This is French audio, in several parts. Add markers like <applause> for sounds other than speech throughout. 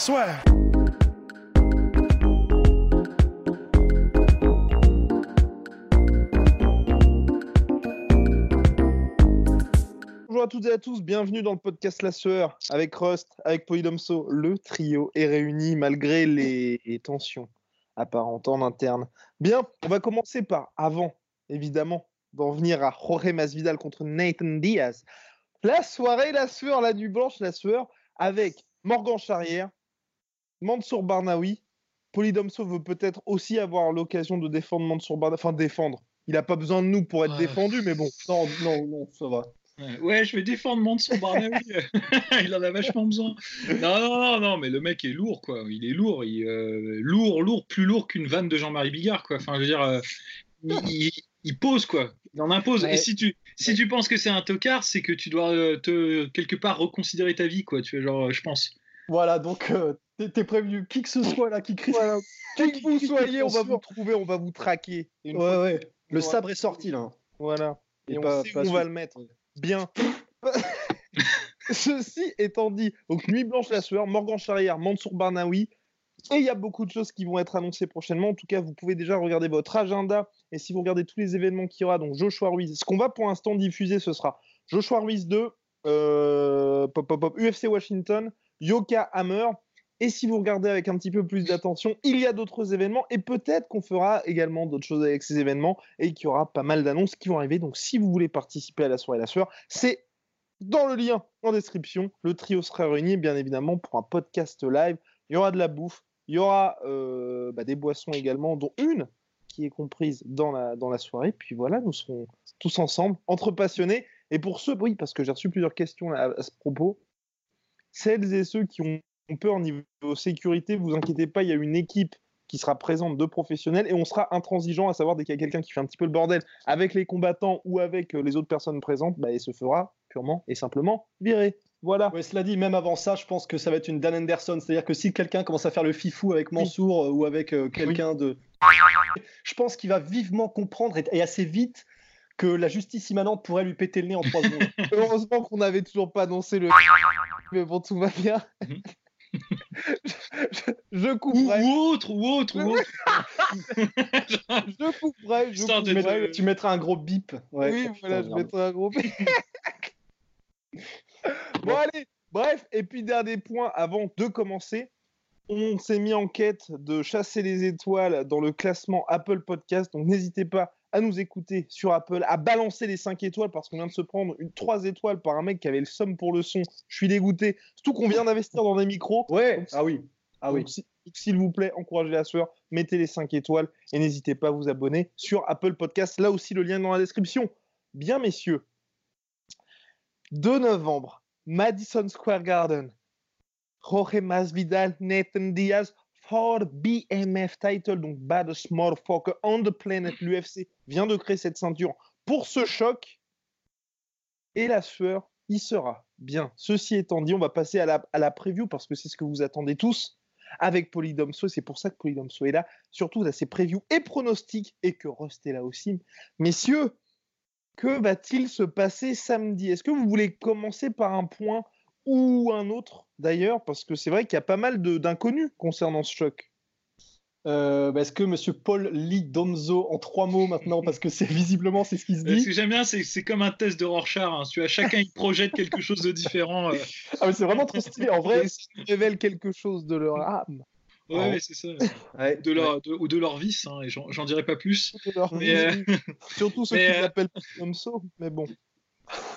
Swear. Bonjour à toutes et à tous, bienvenue dans le podcast La Sueur avec Rust, avec Polydomso. Le trio est réuni malgré les tensions apparentes en interne. Bien, on va commencer par, avant évidemment, d'en venir à Jorge Masvidal contre Nathan Diaz. La soirée, la sueur, la nuit blanche, la sueur, avec Morgan Charrière, Mansour Barnaoui. Polydomso veut peut-être aussi avoir l'occasion de défendre Mansour Barnaoui, enfin défendre. Il n'a pas besoin de nous pour être Ouais. défendu, mais bon. Non, non, non, ça va. Ouais, Ouais, je vais défendre Mansour Barnaoui. <laughs> <laughs> il en a vachement besoin. Non, non, non, non, mais le mec est lourd, quoi. Il est lourd, il, euh, lourd, lourd, plus lourd qu'une vanne de Jean-Marie Bigard, quoi. Enfin, je veux dire, euh, il, il- il pose, quoi. Il en impose. Ouais. Et si tu, si tu penses que c'est un tocard, c'est que tu dois euh, te quelque part reconsidérer ta vie, quoi. Tu vois, genre, euh, je pense. Voilà, donc euh, t'es prévenu, qui que ce soit là qui crie. Voilà. Qui que vous soyez, on va vous trouver, on va vous traquer. Ouais, ouais. Le sabre est sorti là. Voilà. Et, Et on pas- sait pas où on va le mettre. Bien. <laughs> Ceci étant dit, donc Nuit Blanche la sueur, Morgan Charrière, Mansour Barnaoui, et il y a beaucoup de choses qui vont être annoncées prochainement. En tout cas, vous pouvez déjà regarder votre agenda. Et si vous regardez tous les événements qu'il y aura, donc Joshua Ruiz, ce qu'on va pour l'instant diffuser, ce sera Joshua Ruiz 2, euh, pop, pop, pop, UFC Washington, Yoka Hammer. Et si vous regardez avec un petit peu plus d'attention, il y a d'autres événements et peut-être qu'on fera également d'autres choses avec ces événements et qu'il y aura pas mal d'annonces qui vont arriver. Donc si vous voulez participer à la soirée La Sueur, c'est dans le lien en description. Le trio sera réuni bien évidemment pour un podcast live. Il y aura de la bouffe, il y aura euh, bah, des boissons également, dont une qui est comprise dans la, dans la soirée. Puis voilà, nous serons tous ensemble, entre passionnés. Et pour ceux, oui, parce que j'ai reçu plusieurs questions à ce propos, celles et ceux qui ont ont peur niveau sécurité, vous inquiétez pas, il y a une équipe qui sera présente de professionnels et on sera intransigeant à savoir dès qu'il y a quelqu'un qui fait un petit peu le bordel avec les combattants ou avec euh, les autres personnes présentes, bah, il se fera purement et simplement virer. Voilà. Ouais, cela dit, même avant ça, je pense que ça va être une Dan Anderson. C'est-à-dire que si quelqu'un commence à faire le fifou avec Mansour euh, ou avec euh, quelqu'un de. Je pense qu'il va vivement comprendre et, et assez vite que la justice immanente pourrait lui péter le nez en trois secondes. <laughs> Heureusement qu'on n'avait toujours pas annoncé le. Mais bon, tout va bien. <laughs> je, je Ou, couperai. ou autre, ou autre, ou autre. <laughs> Je couperai. Je couperai. de- tu mettras un gros bip. Ouais, oui, voilà, je mettrai un gros. <laughs> bon, allez, bref, et puis dernier point avant de commencer. On s'est mis en quête de chasser les étoiles dans le classement Apple Podcast. Donc n'hésitez pas à nous écouter sur Apple, à balancer les 5 étoiles parce qu'on vient de se prendre une 3 étoiles par un mec qui avait le somme pour le son. Je suis dégoûté. Surtout qu'on vient d'investir dans des micros. Ouais, Donc, ah oui. Ah oui. S'il vous plaît, encouragez la sueur, mettez les 5 étoiles et n'hésitez pas à vous abonner sur Apple Podcast. Là aussi, le lien est dans la description. Bien, messieurs, 2 novembre, Madison Square Garden, Jorge Masvidal, Nathan Diaz for BMF title, donc baddest motherfucker on the planet. L'UFC vient de créer cette ceinture pour ce choc. Et la sueur y sera. Bien. Ceci étant dit, on va passer à la, à la preview parce que c'est ce que vous attendez tous avec Polydomso. C'est pour ça que Polydomso est là. Surtout à ses previews et pronostics et que Rust est là aussi. Messieurs, que va-t-il se passer samedi? Est-ce que vous voulez commencer par un point ou un autre? D'ailleurs Parce que c'est vrai qu'il y a pas mal d'inconnus concernant ce choc. Euh, bah, Est-ce que Monsieur Paul lit Domzo en trois mots maintenant Parce que c'est <laughs> visiblement c'est ce qui se Ce dit. que j'aime bien, c'est c'est comme un test de Rorschach. hein. Tu vois, chacun il projette quelque chose de différent. euh. Ah mais c'est vraiment trop stylé. En vrai, Et ça nous révèle quelque chose de leur âme, Ouais, Ah. ouais, c'est ça. Ouais, De leur, de- ou de leur vice, hein, et j'en dirais pas plus. de leur Mais, euh, vie. Surtout ceux mais, qui euh, s'appellent Polydomso. Mais bon.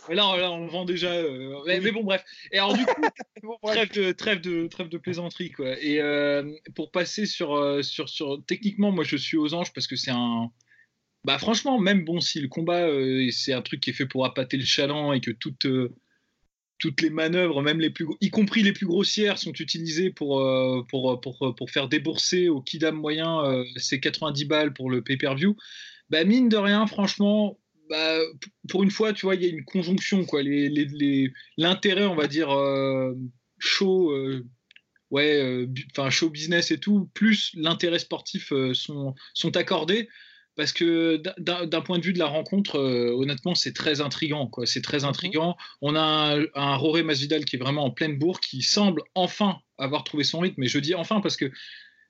Mais là, là, on vend déjà. euh, mais, mais bon, bref. Et alors, du coup, <laughs> Bon, trêve de, trêve de, trêve de plaisanterie, quoi. Et euh, pour passer sur, euh, sur, sur. Techniquement, moi, je suis aux anges parce que c'est un. Bah, franchement, même bon, si le combat, euh, c'est un truc qui est fait pour appâter le chaland et que toute. toutes les manœuvres, même les plus, y compris les plus grossières, sont utilisées pour, pour, pour, pour, faire débourser au kidam moyen ces 90 balles pour le pay-per-view. Bah, mine de rien, franchement, bah, pour une fois, tu vois, il y a une conjonction, quoi. L'intérêt, les, on va dire, euh, show, ouais, enfin show business et tout, plus l'intérêt sportif sont, sont accordés parce que d'un point de vue de la rencontre, euh, honnêtement, c'est très intrigant. C'est très mhm. intrigant. On a un, un, Roré Masvidal qui est vraiment en pleine bourre, qui semble enfin avoir trouvé son rythme. Mais je dis enfin parce que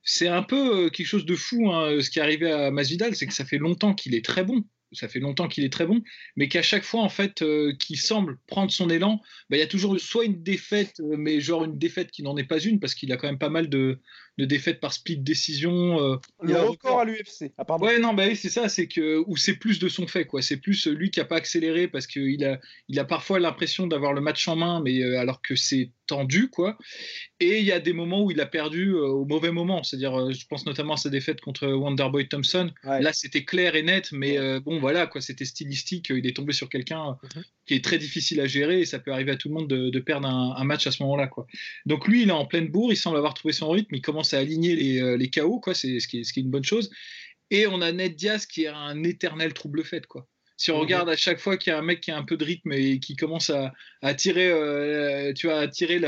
c'est un peu euh, quelque chose de fou. Hein, ce qui est arrivé à Masvidal, c'est que ça fait longtemps qu'il est très bon ça fait longtemps qu'il est très bon, mais qu'à chaque fois, en fait, euh, qu'il semble prendre son élan, bah, il y a toujours soit une défaite, euh, mais genre une défaite qui n'en est pas une, parce qu'il a quand même pas mal de, défaites par split décision. Euh. il a record à l'UFC. Ah, ouais, non, bah c'est ça, c'est que, ou c'est plus de son fait, quoi. C'est plus lui qui a pas accéléré parce qu'il a, il a parfois l'impression d'avoir le match en main, mais alors que c'est tendu, quoi. Et il y a des moments où il a perdu euh, au mauvais moment. C'est-à-dire, euh, je pense notamment à sa défaite contre Wonderboy Thompson. Là, c'était clair et net, mais euh, bon, voilà, quoi. C'était stylistique. Il est tombé sur quelqu'un mhm. qui est très difficile à gérer et ça peut arriver à tout le monde de, perdre un, match à ce moment-là, quoi. Donc lui, il est en pleine bourre. Il semble avoir trouvé son rythme. Il commence à aligner les, les KO, quoi. C'est ce qui, est, ce qui est une bonne chose. Et on a Ned Diaz qui est un éternel trouble fait, quoi. Si on mhm. regarde à chaque fois qu'il y a un mec qui a un peu de rythme et qui commence à, attirer, euh, tu vois, attirer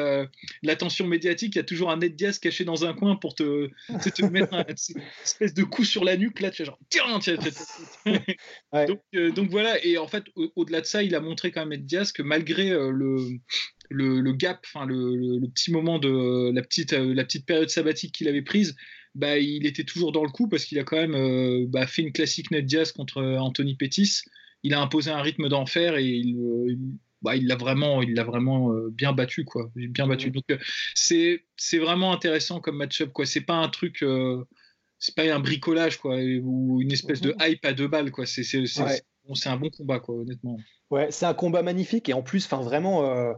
l'attention médiatique, il y a toujours un Ned Diaz caché dans un coin pour te, te mettre un, <laughs> une espèce de coup sur la nuque. Là, tu fais genre, tiens, tiens, donc, euh, donc, voilà. Et en fait, au-delà de ça, il a montré quand même Ned Diaz que malgré euh, le, le, gap, enfin le, petit moment de la petite, la petite période sabbatique qu'il avait prise, bah, il était toujours dans le coup parce qu'il a quand même bah, fait une classique Ned Diaz contre Anthony Pettis il a imposé un rythme d'enfer et il, euh, bah, il l'a vraiment, il l'a vraiment euh, bien battu quoi, bien battu. Donc euh, c'est c'est vraiment intéressant comme match-up quoi. C'est pas un truc, c'est pas un bricolage quoi, ou une espèce de hype à deux balles quoi. C'est c'est c'est un bon combat quoi, honnêtement. Ouais, c'est un combat magnifique et en plus, enfin vraiment.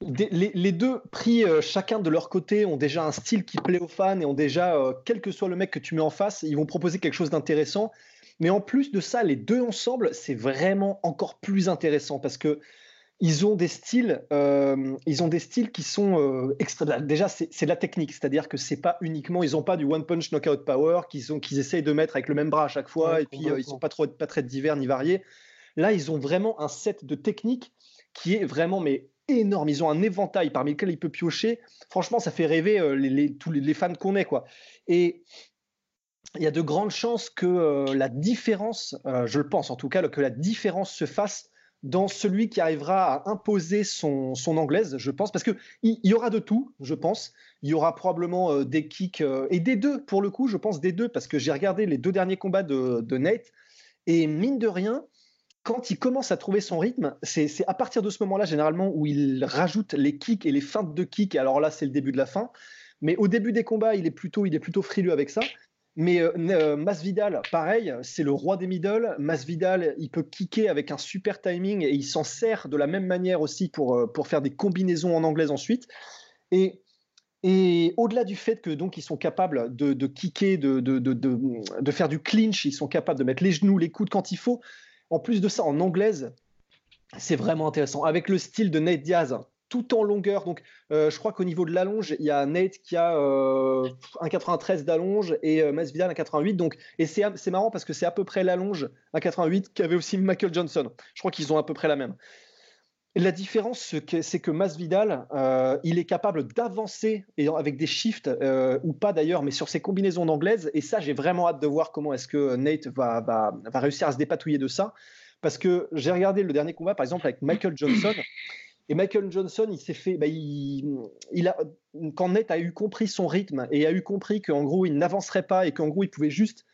Les, les, deux pris chacun de leur côté ont déjà un style qui plaît aux fans et ont déjà, quel que soit le mec que tu mets en face, ils vont proposer quelque chose d'intéressant. Mais en plus de ça, les deux ensemble, c'est vraiment encore plus intéressant parce que ils ont des styles, euh, ils ont des styles qui sont euh, extra... Déjà, c'est de la technique, c'est-à-dire que c'est pas uniquement, ils ont pas du one punch knockout power qu'ils ont, qu'ils essayent de mettre avec le même bras à chaque fois, et puis euh, ils sont pas trop, pas très divers ni variés. Là, ils ont vraiment un set de techniques qui est vraiment mais énorme. Ils ont un éventail parmi lesquels il peut piocher. Franchement, ça fait rêver les, tous les, fans qu'on est, quoi. Et il y a de grandes chances que euh, la différence, euh, je le pense en tout cas, que la différence se fasse dans celui qui arrivera à imposer son, anglaise, je pense, parce qu'il il y aura de tout, je pense. Il y aura probablement euh, des kicks, et des deux, pour le coup, je pense des deux, parce que j'ai regardé les deux derniers combats de, de, Nate, et mine de rien, quand il commence à trouver son rythme, c'est à partir de ce moment-là, généralement, où il rajoute les kicks et les feintes de kicks, alors là, c'est le début de la fin. Mais au début des combats, il est plutôt, il est plutôt frileux avec ça. Mais euh, euh, Masvidal, pareil, c'est le roi des middle. Masvidal, il peut kicker avec un super timing et il s'en sert de la même manière aussi pour, euh, pour faire des combinaisons en anglaise ensuite. Et, et au-delà du fait que donc ils sont capables de, de kicker, de, de, de, faire du clinch, ils sont capables de mettre les genoux, les coudes quand il faut. En plus de ça, en anglaise, c'est vraiment intéressant. Avec le style de Nate Diaz, tout en longueur. Donc, euh, je crois qu'au niveau de l'allonge, il y a Nate qui a euh, un 93 d'allonge et euh, Masvidal un 88. Donc, et c'est, marrant parce que c'est à peu près l'allonge un 88 qu'avait aussi Michael Johnson. Je crois qu'ils ont à peu près la même. La différence, c'est que Masvidal, il est capable d'avancer avec des shifts ou pas d'ailleurs, mais sur ses combinaisons d'anglaise. Et ça, j'ai vraiment hâte de voir comment est-ce que Nate va, réussir à se dépatouiller de ça. Parce que j'ai regardé le dernier combat, par exemple, avec Michael Johnson. Et Michael Johnson, il s'est fait, bah, il, a, quand Nate a eu compris son rythme et a eu compris qu'en gros il n'avancerait pas et qu'en gros il pouvait juste,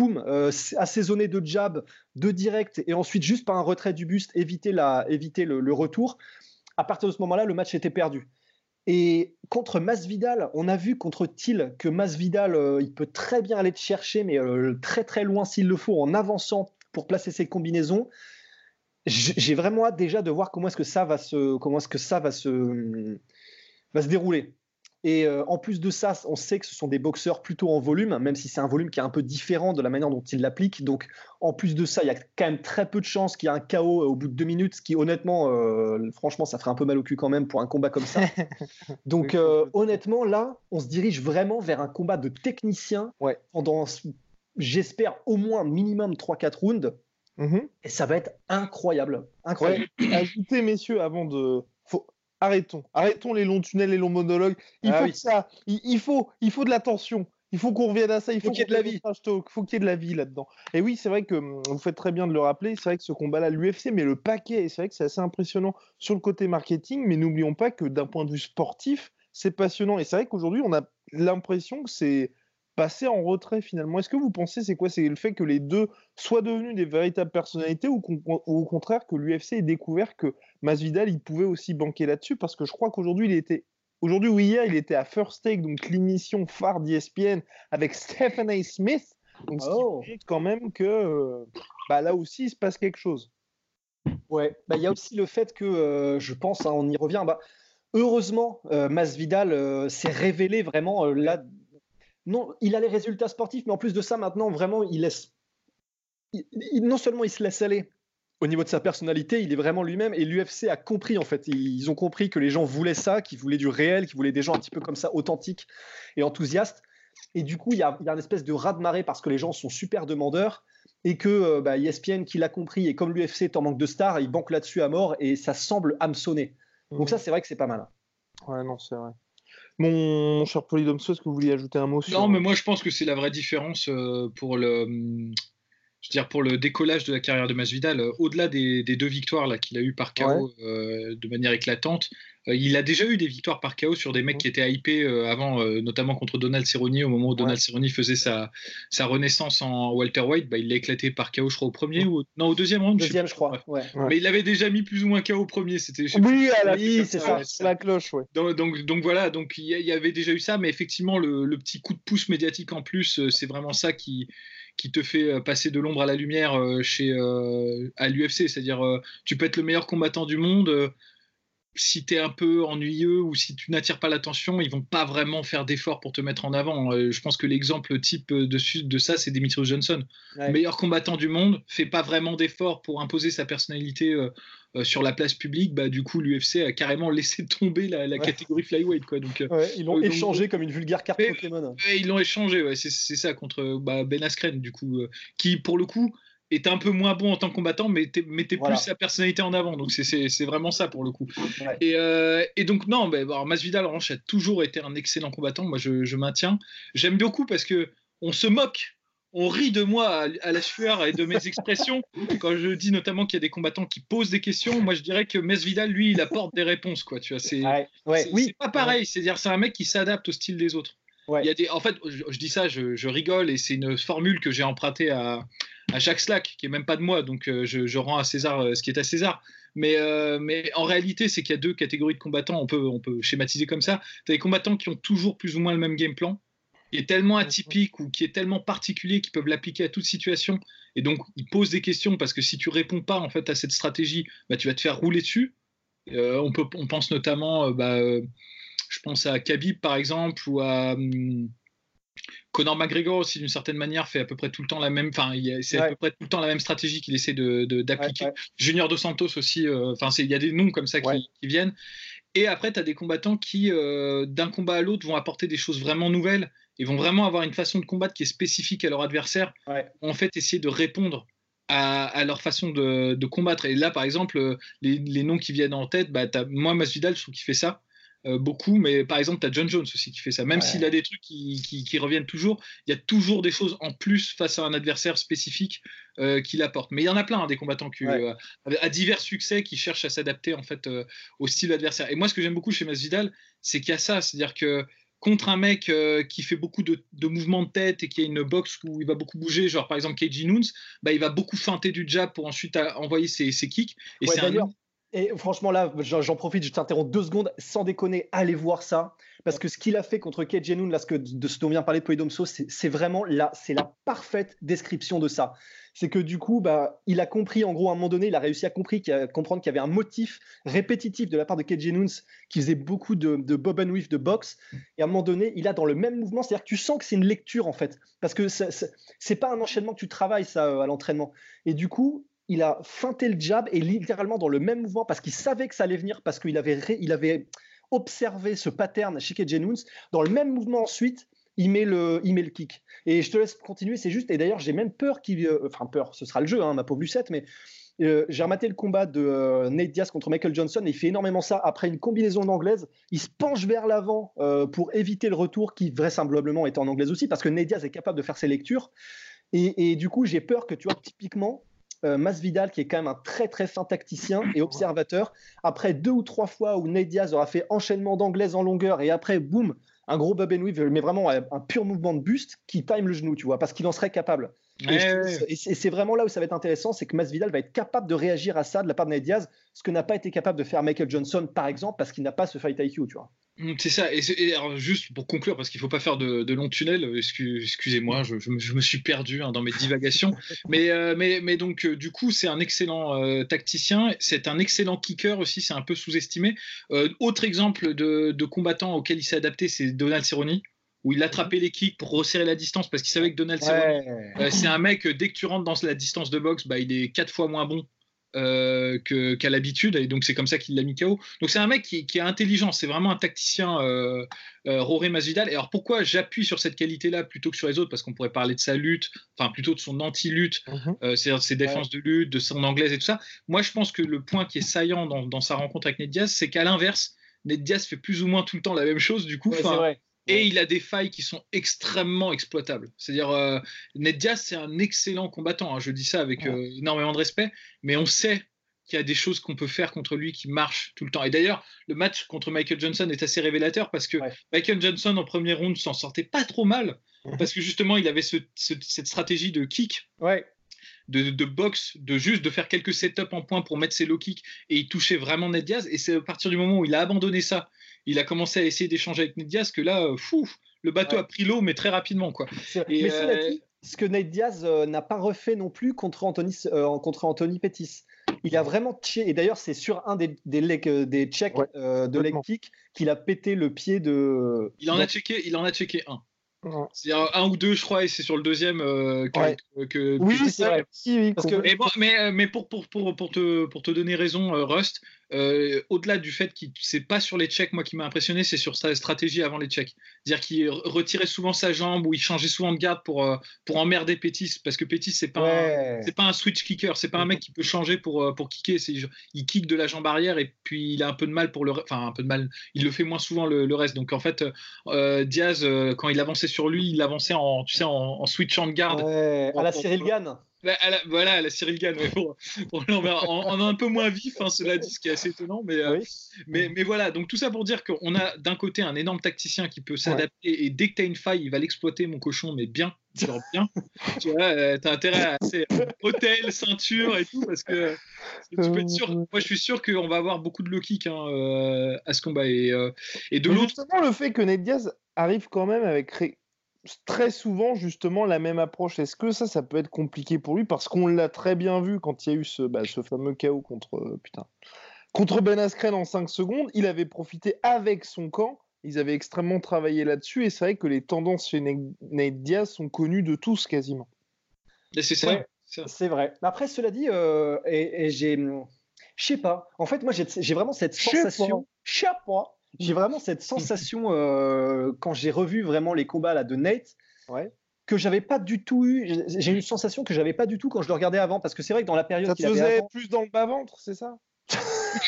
euh, assaisonner de jab, de direct et ensuite juste par un retrait du buste éviter, le, retour. À partir de ce moment-là, le match était perdu. Et contre Masvidal, on a vu contre Thiel que Masvidal, euh, il peut très bien aller te chercher, mais euh, très très loin s'il le faut, en avançant pour placer ses combinaisons j'ai vraiment hâte déjà de voir comment est-ce que ça va se, se dérouler. Et euh, en plus de ça, on sait que ce sont des boxeurs plutôt en volume, même si c'est un volume qui est un peu différent de la manière dont ils l'appliquent. Donc, en plus de ça, il y a quand même très peu de chances qu'il y ait un KO au bout de deux minutes, ce qui, honnêtement, euh, franchement, ça ferait un peu mal au cul quand même pour un combat comme ça. <laughs> Donc, euh, honnêtement, là, on se dirige vraiment vers un combat de technicien Ouais. pendant, j'espère, au moins minimum 3-4 rounds. Mhm. Et ça va être incroyable. Incroyable. Ouais. <coughs> Ajoutez, messieurs, avant de. Arrêtons. Arrêtons les longs tunnels, les longs monologues. Il Ah faut oui. que ça. Il, il faut, il faut de l'attention. Il faut qu'on revienne à ça. Il faut, qu'il y ait de la vie. talk. Il faut qu'il y ait de la vie là-dedans. Et oui, c'est vrai que hum, vous faites très bien de le rappeler. C'est vrai que ce combat-là, l'UFC, mais le paquet, et c'est vrai que c'est assez impressionnant sur le côté marketing. Mais n'oublions pas que d'un point de vue sportif, c'est passionnant. Et c'est vrai qu'aujourd'hui, on a l'impression que c'est passé en retrait finalement. Est-ce que vous pensez, c'est quoi? C'est le fait que les deux soient devenus des véritables personnalités ou, au contraire que l'UFC ait découvert que Masvidal, il pouvait aussi banquer là-dessus? Parce que je crois qu'aujourd'hui, il était. Aujourd'hui ou hier, il était à First Take, donc l'émission phare d'ESPN avec <laughs> Stephen A. Smith. Donc, ce Oh. quand même que euh, bah, là aussi, il se passe quelque chose. Ouais, bah, il y a aussi le fait que euh, je pense, hein, on y revient. Bah, heureusement, euh, Masvidal euh, s'est révélé vraiment là. Non, il a les résultats sportifs, mais en plus de ça, maintenant, vraiment, il laisse. il- il- non seulement il se laisse aller au niveau de sa personnalité, il est vraiment lui-même. Et l'UFC a compris, en fait. Ils, ont compris que les gens voulaient ça, qu'ils voulaient du réel, qu'ils voulaient des gens un petit peu comme ça, authentiques et enthousiastes. Et du coup, il y a, il y a une espèce de raz-de-marée parce que les gens sont super demandeurs et que euh, bah, ESPN qui l'a compris et comme l'UFC est en manque de stars, il banque là-dessus à mort et ça semble hameçonner. Donc ça, c'est vrai que c'est pas mal. Ouais, non, c'est vrai. Mon cher Polydomso, est-ce que vous vouliez ajouter un mot sur. Non, mais moi je pense que c'est la vraie différence euh, pour le, je veux dire pour le décollage de la carrière de Masvidal. Euh, Au-delà des, des deux victoires là qu'il a eu par KO euh, de manière éclatante, il a déjà eu des victoires par KO sur des mecs qui étaient hypés euh, avant, euh, notamment contre Donald Cerrone au moment où Donald Cerrone faisait sa, sa renaissance en Walter White. Bah, il l'a éclaté par KO, je crois au premier ou non au deuxième round. Deuxième, je crois. Ouais. Ouais. Mais il avait déjà mis plus ou moins KO au premier. C'était. Oui, à la Oui, c'est ça. la cloche, ouais. Donc, donc, donc voilà, donc il y, avait déjà eu ça, mais effectivement, le, le petit coup de pouce médiatique en plus, euh, c'est vraiment ça qui, qui te fait euh, passer de l'ombre à la lumière euh, chez, euh, à l'UFC. C'est-à-dire, euh, tu peux être le meilleur combattant du monde. Si tu es un peu ennuyeux ou si tu n'attires pas l'attention, ils vont pas vraiment faire d'efforts pour te mettre en avant. Euh, je pense que l'exemple type de, de ça, c'est Demetrius Johnson. Ouais. Meilleur combattant du monde, fait pas vraiment d'efforts pour imposer sa personnalité euh, euh, sur la place publique. Bah, du coup, l'UFC a carrément <laughs> laissé tomber la, la Ouais. catégorie flyweight. Quoi. Donc, Ouais, ils l'ont échangé comme une vulgaire carte Pokémon. Ils l'ont échangé, c'est ça, contre bah, Ben Askren, du coup, qui, pour le coup, est un peu moins bon en tant que combattant, mais t- mettait Voilà. plus sa personnalité en avant. Donc, c'est- c'est c'est vraiment ça, pour le coup. Ouais. Et, euh, et donc, non, bah, alors, Masvidal, en revanche, a toujours été un excellent combattant. Moi, je, je maintiens. J'aime beaucoup parce que on se moque. On rit de moi à, à la sueur et de mes <laughs> expressions quand je dis notamment qu'il y a des combattants qui posent des questions. Moi, je dirais que Masvidal, lui, il apporte des réponses, quoi. Tu vois, c'est Ouais, ouais, c'est- oui. pas pareil. C'est-à-dire, c'est un mec qui s'adapte au style des autres. Ouais. Il y a des, en fait, je, je dis ça, je, je rigole et c'est une formule que j'ai empruntée à, à Jacques Slack, qui est même pas de moi, donc euh, je, rends à César euh, ce qui est à César. Mais, euh, mais en réalité, c'est qu'il y a deux catégories de combattants, on peut, schématiser comme ça. Tu as des combattants qui ont toujours plus ou moins le même game plan, qui est tellement atypique ou qui est tellement particulier qu'ils peuvent l'appliquer à toute situation. Et donc, ils posent des questions parce que si tu réponds pas en fait à cette stratégie, bah, tu vas te faire rouler dessus. On, peut, on pense notamment, bah, je pense à Khabib par exemple, ou à hum, Conor McGregor aussi d'une certaine manière fait à peu près tout le temps la même, enfin c'est à peu près tout le temps la même stratégie qu'il essaie de- de- d'appliquer. Ouais, ouais. Junior Dos Santos aussi, euh, enfin il y a des noms comme ça qui, viennent. Et après, tu as des combattants qui, euh, d'un combat à l'autre, vont apporter des choses vraiment nouvelles et vont vraiment avoir une façon de combattre qui est spécifique à leur adversaire. Ouais. En fait, essayer de répondre à, à leur façon de, de combattre. Et là, par exemple, euh, les, les noms qui viennent en tête, bah, t'as- moi, Masvidal, je trouve qu'il fait ça. Euh, beaucoup, mais par exemple, tu as John Jones aussi qui fait ça. Même Ouais. s'il a des trucs qui, qui- qui reviennent toujours, il y a toujours des choses en plus face à un adversaire spécifique euh, qu'il apporte. Mais il y en a plein, hein, des combattants qui, Ouais. euh, à divers succès qui cherchent à s'adapter en fait euh, au style adversaire. Et moi, ce que j'aime beaucoup chez Masvidal, c'est qu'il y a ça, c'est-à-dire que contre un mec euh, qui fait beaucoup de, de mouvements de tête et qui a une boxe où il va beaucoup bouger, genre par exemple KG Noons, bah, il va beaucoup feinter du jab pour ensuite envoyer ses, ses kicks. Et Ouais, c'est un Et franchement, là, j'en profite, je t'interromps deux secondes. Sans déconner, allez voir ça. Parce que ce qu'il a fait contre Kate Jenoun, là, ce que, de ce dont vient parler Poidomso, c'est vraiment c'est la parfaite description de ça. c'est que du coup, bah, il a compris, en gros, à un moment donné, il a réussi à, comprendre qu'il y avait un motif répétitif de la part de KJ Nunes qui faisait beaucoup de, de bob and weave de boxe. Et à un moment donné, il a dans le même mouvement, c'est-à-dire que tu sens que c'est une lecture en fait, parce que c'est pas un enchaînement que tu travailles ça euh, à l'entraînement. Et du coup, il a feinté le jab et littéralement dans le même mouvement parce qu'il savait que ça allait venir, parce qu'il avait, il avait observé ce pattern chez Nunes. Dans le même mouvement ensuite, il met le, il met le kick. Et je te laisse continuer, c'est juste. Et d'ailleurs, j'ai même peur qu'il. Euh, enfin, peur, ce sera le jeu, hein, ma pauvre Lucette, mais euh, j'ai rematé le combat de euh, Nate Diaz contre Michael Johnson et il fait énormément ça. Après une combinaison en anglaise, il se penche vers l'avant pour éviter le retour qui vraisemblablement est en anglaise aussi, parce que Nate Diaz est capable de faire ses lectures. Et, et du coup, j'ai peur que tu vois, typiquement, Masvidal, qui est quand même un très très fin tacticien et observateur, après deux ou trois fois où Nate Diaz aura fait enchaînement d'anglaise en longueur et après, boum, un gros bob and weave, mais vraiment un pur mouvement de buste qui time le genou, tu vois, parce qu'il en serait capable. et, c'est vraiment là où ça va être intéressant, c'est que Masvidal va être capable de réagir à ça de la part de Nate Diaz, ce que n'a pas été capable de faire Michael Johnson, par exemple, parce qu'il n'a pas ce fight IQ, tu vois. C'est ça. Et, juste pour conclure, parce qu'il ne faut pas faire de, long tunnel, excusez-moi, je, me, suis perdu hein, dans mes divagations. <laughs> mais, euh, mais, mais, donc, euh, du coup, c'est un excellent euh, tacticien. C'est un excellent kicker aussi. C'est un peu sous-estimé. autre exemple de, combattant auquel il s'est adapté, c'est Donald Cerrone où il attrapait les kicks pour resserrer la distance parce qu'il savait que Donald Cerrone, c'est un mec, dès que tu rentres dans la distance de boxe, bah, il est quatre fois moins bon euh, qu'à l'habitude, et donc c'est comme ça qu'il l'a mis KO. Donc c'est un mec qui, est intelligent, c'est vraiment un tacticien euh, euh, Roré Masvidal. Et alors pourquoi j'appuie sur cette qualité-là plutôt que sur les autres? Parce qu'on pourrait parler de sa lutte, enfin plutôt de son anti-lutte, mhm. c'est-à-dire ses défenses de lutte, de son anglaise et tout ça. Moi je pense que le point qui est saillant dans, sa rencontre avec Ned Diaz, c'est qu'à l'inverse, Ned Diaz fait plus ou moins tout le temps la même chose, du coup. Ouais, et il a des failles qui sont extrêmement exploitables. C'est-à-dire, euh, Ned Diaz, c'est un excellent combattant. Hein. je dis ça avec euh, énormément de respect, mais on sait qu'il y a des choses qu'on peut faire contre lui qui marchent tout le temps. Et d'ailleurs, le match contre Michael Johnson est assez révélateur parce que Michael Johnson, en premier round, s'en sortait pas trop mal mhm. parce que justement, il avait cette stratégie de kick. De, de, boxe, de juste de faire quelques setups en point pour mettre ses low kicks et il touchait vraiment Ned Diaz. Et c'est à partir du moment où il a abandonné ça il a commencé à essayer d'échanger avec Ned Diaz, que là, euh, fou, le bateau a pris l'eau, mais très rapidement. Quoi. mais euh, ce que Ned Diaz euh, n'a pas refait non plus contre Anthony, contre Anthony Pettis. Il a vraiment et d'ailleurs c'est sur un des, des, des checks de leg kick qu'il a pété le pied de. Il en a checké, il en a checké un. C'est un, ou deux, je crois, et c'est sur le deuxième que, Oui, c'est vrai. mais, mais, pour, pour, pour, pour, te, pour te donner raison, Rust, euh, au-delà du fait qu'il c'est pas sur les checks moi qui m'a impressionné, c'est sur sa stratégie avant les checks. C'est-à-dire qu'il retirait souvent sa jambe ou il changeait souvent de garde pour euh, pour emmerder Pétis parce que Pétis c'est pas c'est pas un switch kicker, c'est pas un mec qui peut changer pour euh, pour kicker, il kick de la jambe arrière et puis il a un peu de mal pour le enfin un peu de mal, il le fait moins souvent le, reste. Donc en fait Diaz quand il avançait sur lui, il avançait en tu sais en, switchant de garde à la Cyril Gann. Bah, voilà, la Cyril Gann, <laughs> on, a un peu moins vif, hein, cela dit, ce qui est assez étonnant. Mais, euh, mais, mais, voilà, donc tout ça pour dire qu'on a d'un côté un énorme tacticien qui peut s'adapter et dès que tu as une faille, il va l'exploiter, mon cochon, mais bien. bien. <laughs> tu vois, euh, as intérêt à assez euh, hôtel, ceinture et tout, parce que tu peux être sûr. Moi, je suis sûr qu'on va avoir beaucoup de low kick hein, à ce combat. Et, et de l'autre. Justement, le fait que Ned Diaz arrive quand même avec très souvent justement la même approche. Est-ce que ça, ça peut être compliqué pour lui? Parce qu'on l'a très bien vu quand il y a eu ce, bah, ce fameux chaos contre, euh, putain, contre Ben Askren en 5 secondes. Il avait profité avec son camp. Ils avaient extrêmement travaillé là-dessus. Et c'est vrai que les tendances chez Nate Diaz sont connues de tous quasiment. C'est ça. c'est vrai. Après, cela dit, euh, et, j'ai. Je sais pas. En fait, moi, j'ai vraiment cette sensation. Je sais pas j'ai vraiment cette sensation euh, quand j'ai revu vraiment les combats là, de Nate. Que j'avais pas du tout eu. J'ai une sensation que j'avais pas du tout quand je le regardais avant. Parce que c'est vrai que dans la période. Ça te faisait plus dans le bas-ventre, c'est ça? <laughs>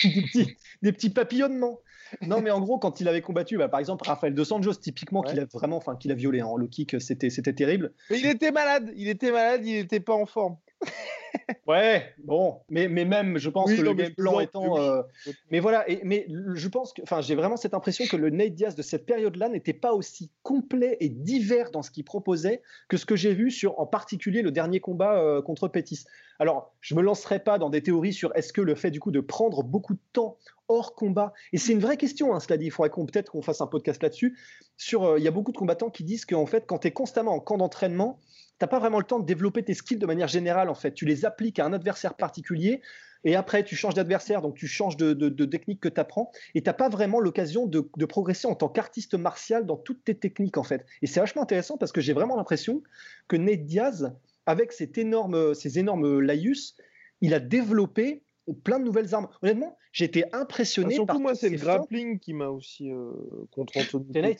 Des, petits, des, petits, papillonnements. Non, mais en gros, quand il avait combattu, bah, par exemple, Rafael Dos Anjos, typiquement, qu'il a vraiment, enfin, qu'il a violé en hein, le kick, c'était, c'était terrible. Mais il était malade, il était malade, il n'était pas en forme <laughs> ouais, bon, mais, mais même, je pense que le game plan étant. Euh, mais voilà, et, mais je pense que. Enfin, j'ai vraiment cette impression que le Nate Diaz de cette période-là n'était pas aussi complet et divers dans ce qu'il proposait que ce que j'ai vu sur, en particulier, le dernier combat euh, contre Pettis. Alors, je me lancerai pas dans des théories sur est-ce que le fait du coup de prendre beaucoup de temps hors combat, et c'est une vraie question, hein, cela dit, il faudrait qu'on peut-être qu'on fasse un podcast là-dessus. Sur, euh, il y a beaucoup de combattants qui disent qu'en fait, quand tu es constamment en camp d'entraînement, t'as pas vraiment le temps de développer tes skills de manière générale en fait. Tu les appliques à un adversaire particulier et après tu changes d'adversaire, donc tu changes de, technique que tu apprends et t'as pas vraiment l'occasion de, progresser en tant qu'artiste martial dans toutes tes techniques en fait. Et c'est vachement intéressant parce que j'ai vraiment l'impression que Ned Diaz, avec cet énorme, ces énormes laïus, il a développé plein de nouvelles armes. Honnêtement, j'ai été impressionné. surtout moi, c'est le grappling qui m'a aussi euh, contre Anthony.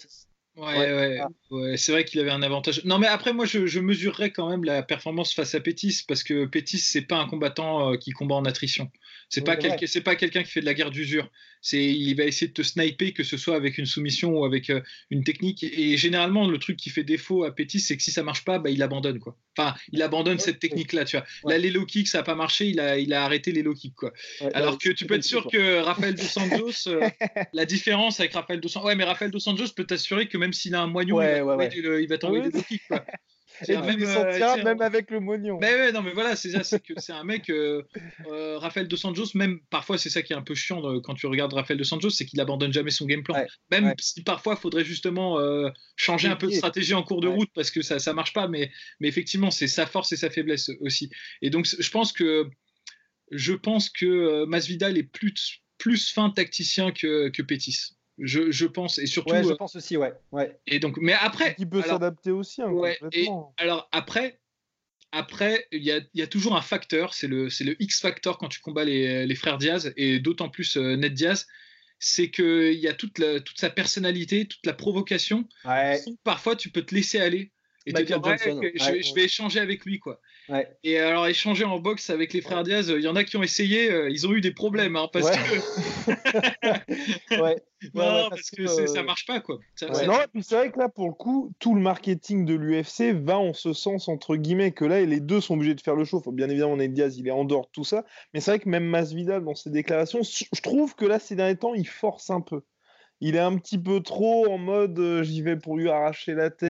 Ouais, ah. ouais, c'est vrai qu'il avait un avantage. Non, mais après, moi, je, je, mesurerais quand même la performance face à Pétis, parce que Pétis, c'est pas un combattant euh, qui combat en attrition. C'est pas, c'est pas quelqu'un qui fait de la guerre d'usure. C'est, il va essayer de te sniper, que ce soit avec une soumission ou avec euh, une technique. Et généralement, le truc qui fait défaut à Pétis, c'est que si ça marche pas, bah, il abandonne, quoi. Enfin, il abandonne cette technique-là, tu vois. Là, les low kicks, ça a pas marché, il a, il a arrêté les low kicks, quoi. Alors que tu peux être sûr que Rafael Dos Santos, euh, <laughs> la différence avec Rafael Dos Santos, ouais, mais Rafael Dos Santos peut t'assurer que même s'il a un moignon, il, va, il, va t'envoyer des low kicks, quoi. <laughs> même, euh, même avec le moignon. Mais ouais, non, mais voilà, c'est que c'est un mec, euh, euh, Rafael Dos Santos, même parfois, c'est ça qui est un peu chiant quand tu regardes Rafael Dos Santos, c'est qu'il abandonne jamais son game plan. même si parfois, il faudrait justement changer un peu de stratégie en cours de route parce que ça, ça marche pas, mais, mais effectivement, c'est sa force et sa faiblesse aussi. Et donc, je pense que, je pense que Masvidal est plus, plus fin tacticien que, que Pétis. Je, je, pense et surtout. Ouais, je euh, pense aussi, ouais. ouais. Et donc, mais après. Il peut s'adapter aussi. Hein, ouais, et, alors après, après, il y a, y a, toujours un facteur, c'est le, c'est le X factor quand tu combats les, les frères Diaz et d'autant plus euh, Ned Diaz, c'est qu'il y a toute, la, toute sa personnalité, toute la provocation. Ouais. Parfois, tu peux te laisser aller et te dire, je, vais échanger avec lui, quoi. Et alors, échanger en boxe avec les frères Diaz, il y en a qui ont essayé, euh, ils ont eu des problèmes, hein, parce que. <laughs> <laughs> ouais. non, parce, que, ça marche pas, quoi. Non, et puis c'est vrai que là, pour le coup, tout le marketing de l'UFC va en ce sens, entre guillemets, que là, les deux sont obligés de faire le show. Bien évidemment, Ned Diaz, il est en dehors de tout ça. Mais c'est vrai que même Masvidal, dans ses déclarations, je trouve que là, ces derniers temps, il force un peu. Il est un petit peu trop en mode euh, j'y vais pour lui arracher la tête.